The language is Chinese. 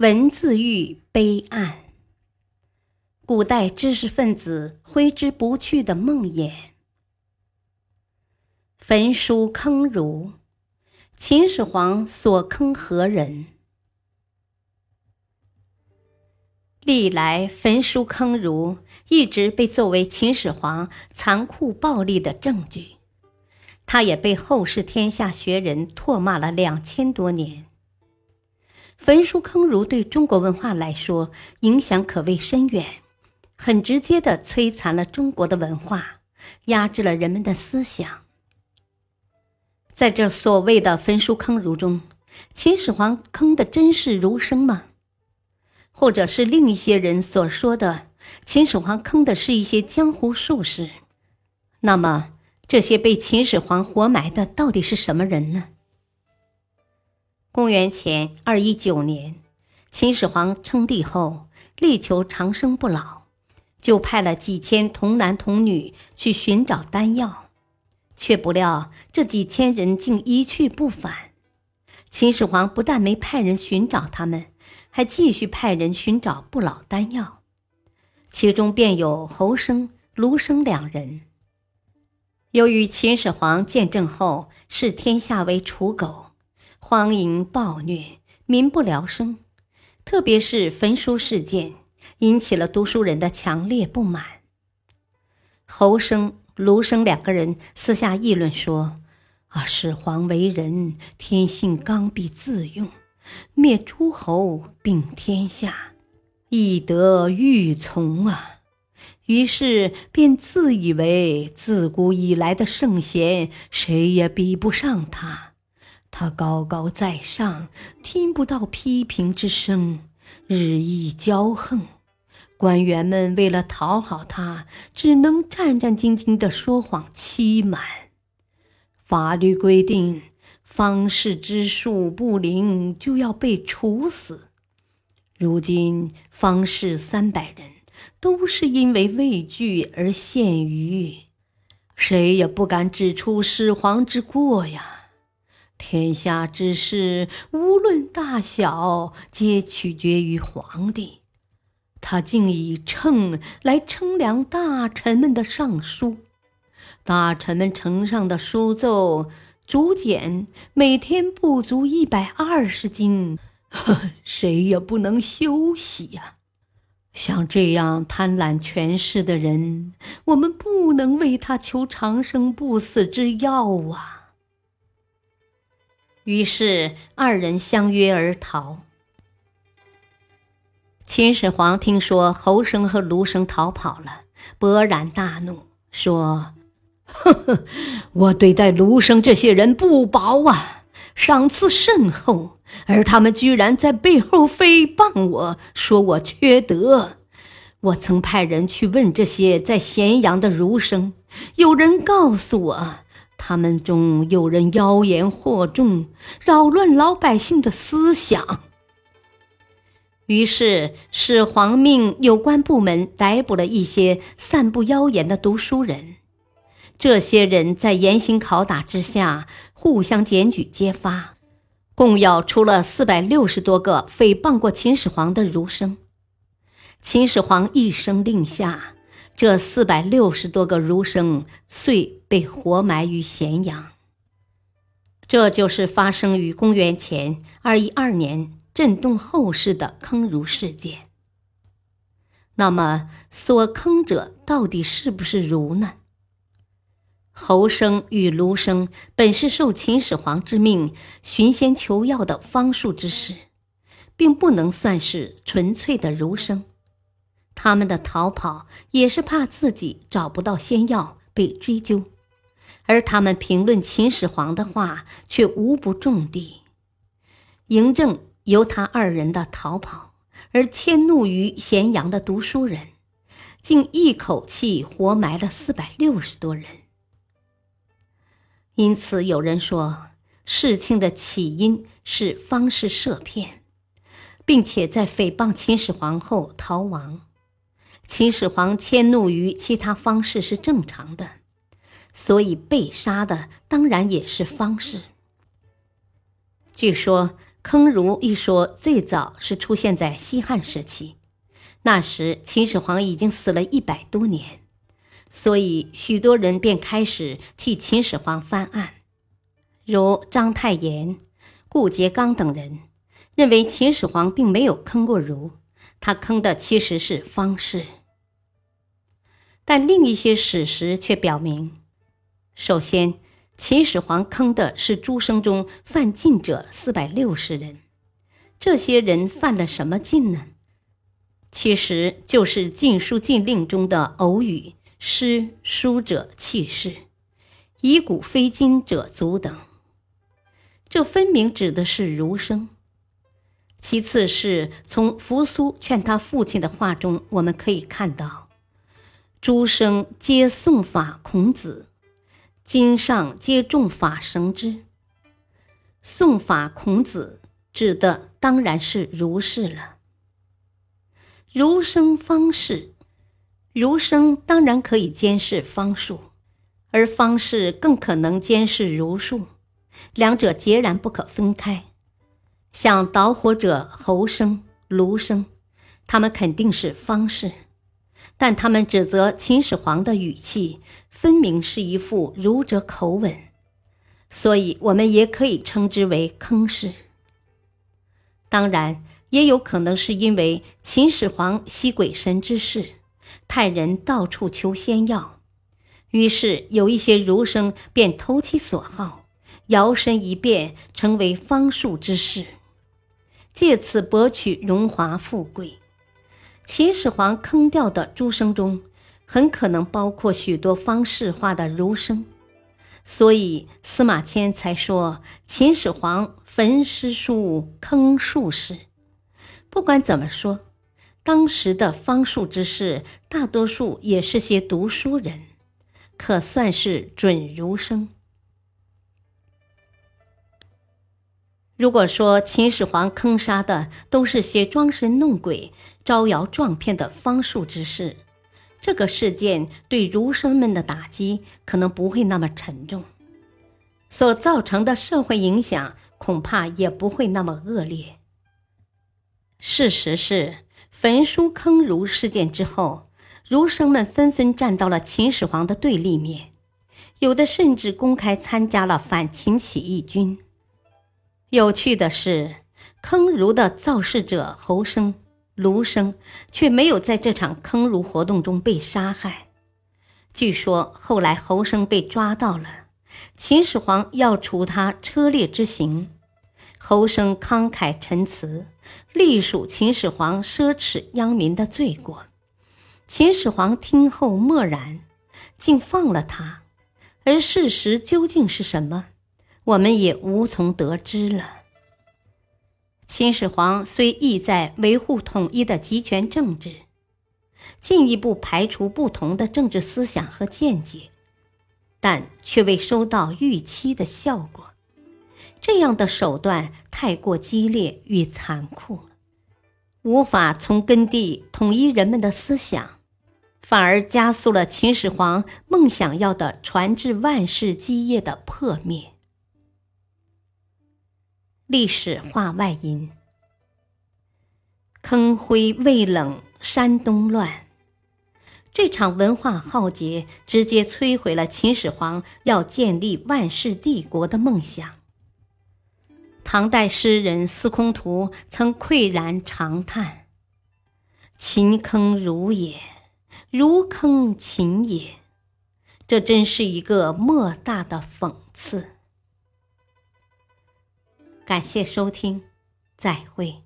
文字狱碑案，古代知识分子挥之不去的梦魇。焚书坑儒，秦始皇所坑何人？历来焚书坑儒一直被作为秦始皇残酷暴力的证据，他也被后世天下学人唾骂了两千多年。焚书坑儒对中国文化来说影响可谓深远，很直接的摧残了中国的文化，压制了人们的思想。在这所谓的焚书坑儒中，秦始皇坑的真是儒生吗？或者是另一些人所说的秦始皇坑的是一些江湖术士？那么这些被秦始皇活埋的到底是什么人呢？公元前二一九年，秦始皇称帝后，力求长生不老，就派了几千童男童女去寻找丹药，却不料这几千人竟一去不返。秦始皇不但没派人寻找他们，还继续派人寻找不老丹药，其中便有侯生、卢生两人。由于秦始皇见证后视天下为刍狗。荒淫暴虐，民不聊生，特别是焚书事件，引起了读书人的强烈不满。侯生、卢生两个人私下议论说：“啊，始皇为人天性刚愎自用，灭诸侯并天下，易得欲从啊。”于是便自以为自古以来的圣贤，谁也比不上他。他高高在上，听不到批评之声，日益骄横。官员们为了讨好他，只能战战兢兢地说谎欺瞒。法律规定，方士之术不灵就要被处死。如今方士三百人，都是因为畏惧而陷于，谁也不敢指出始皇之过呀。天下之事，无论大小，皆取决于皇帝。他竟以秤来称量大臣们的上书，大臣们呈上的书奏竹简每天不足一百二十斤，呵 谁也不能休息呀！像这样贪婪权势的人，我们不能为他求长生不死之药啊！于是二人相约而逃。秦始皇听说侯生和卢生逃跑了，勃然大怒，说：“呵呵，我对待卢生这些人不薄啊，赏赐甚厚，而他们居然在背后诽谤我，说我缺德。我曾派人去问这些在咸阳的儒生，有人告诉我。”他们中有人妖言惑众，扰乱老百姓的思想。于是始皇命有关部门逮捕了一些散布妖言的读书人。这些人在严刑拷打之下，互相检举揭发，共咬出了四百六十多个诽谤过秦始皇的儒生。秦始皇一声令下。这四百六十多个儒生遂被活埋于咸阳。这就是发生于公元前二一二年、震动后世的坑儒事件。那么，所坑者到底是不是儒呢？侯生与卢生本是受秦始皇之命寻仙求药的方术之士，并不能算是纯粹的儒生。他们的逃跑也是怕自己找不到仙药被追究，而他们评论秦始皇的话却无不中地。嬴政由他二人的逃跑，而迁怒于咸阳的读书人，竟一口气活埋了四百六十多人。因此，有人说事情的起因是方士设骗，并且在诽谤秦始皇后逃亡。秦始皇迁怒于其他方士是正常的，所以被杀的当然也是方士。据说“坑儒”一说最早是出现在西汉时期，那时秦始皇已经死了一百多年，所以许多人便开始替秦始皇翻案，如章太炎、顾颉刚等人认为秦始皇并没有坑过儒，他坑的其实是方士。但另一些史实却表明，首先，秦始皇坑的是诸生中犯禁者四百六十人。这些人犯了什么禁呢？其实就是禁书禁令中的偶语、诗、书者弃市，以古非今者族等。这分明指的是儒生。其次是从扶苏劝他父亲的话中，我们可以看到。诸生皆诵法孔子，今上皆重法绳之。诵法孔子指的当然是儒士了。儒生方士，儒生当然可以监视方术，而方士更可能监视儒术，两者截然不可分开。像导火者侯生、卢生，他们肯定是方士。但他们指责秦始皇的语气，分明是一副儒者口吻，所以我们也可以称之为坑士。当然，也有可能是因为秦始皇吸鬼神之事，派人到处求仙药，于是有一些儒生便投其所好，摇身一变成为方术之士，借此博取荣华富贵。秦始皇坑掉的诸生中，很可能包括许多方士化的儒生，所以司马迁才说秦始皇焚诗书坑术士。不管怎么说，当时的方术之士大多数也是些读书人，可算是准儒生。如果说秦始皇坑杀的都是些装神弄鬼、招摇撞骗的方术之士，这个事件对儒生们的打击可能不会那么沉重，所造成的社会影响恐怕也不会那么恶劣。事实是，焚书坑儒事件之后，儒生们纷纷站到了秦始皇的对立面，有的甚至公开参加了反秦起义军。有趣的是，坑儒的造事者侯生、卢生却没有在这场坑儒活动中被杀害。据说后来侯生被抓到了，秦始皇要处他车裂之刑，侯生慷慨陈词，隶属秦始皇奢侈殃民的罪过。秦始皇听后默然，竟放了他。而事实究竟是什么？我们也无从得知了。秦始皇虽意在维护统一的集权政治，进一步排除不同的政治思想和见解，但却未收到预期的效果。这样的手段太过激烈与残酷，无法从根地统一人们的思想，反而加速了秦始皇梦想要的传至万世基业的破灭。历史话外音：坑灰未冷，山东乱。这场文化浩劫直接摧毁了秦始皇要建立万世帝国的梦想。唐代诗人司空图曾喟然长叹：“秦坑儒也，儒坑秦也。”这真是一个莫大的讽刺。感谢收听，再会。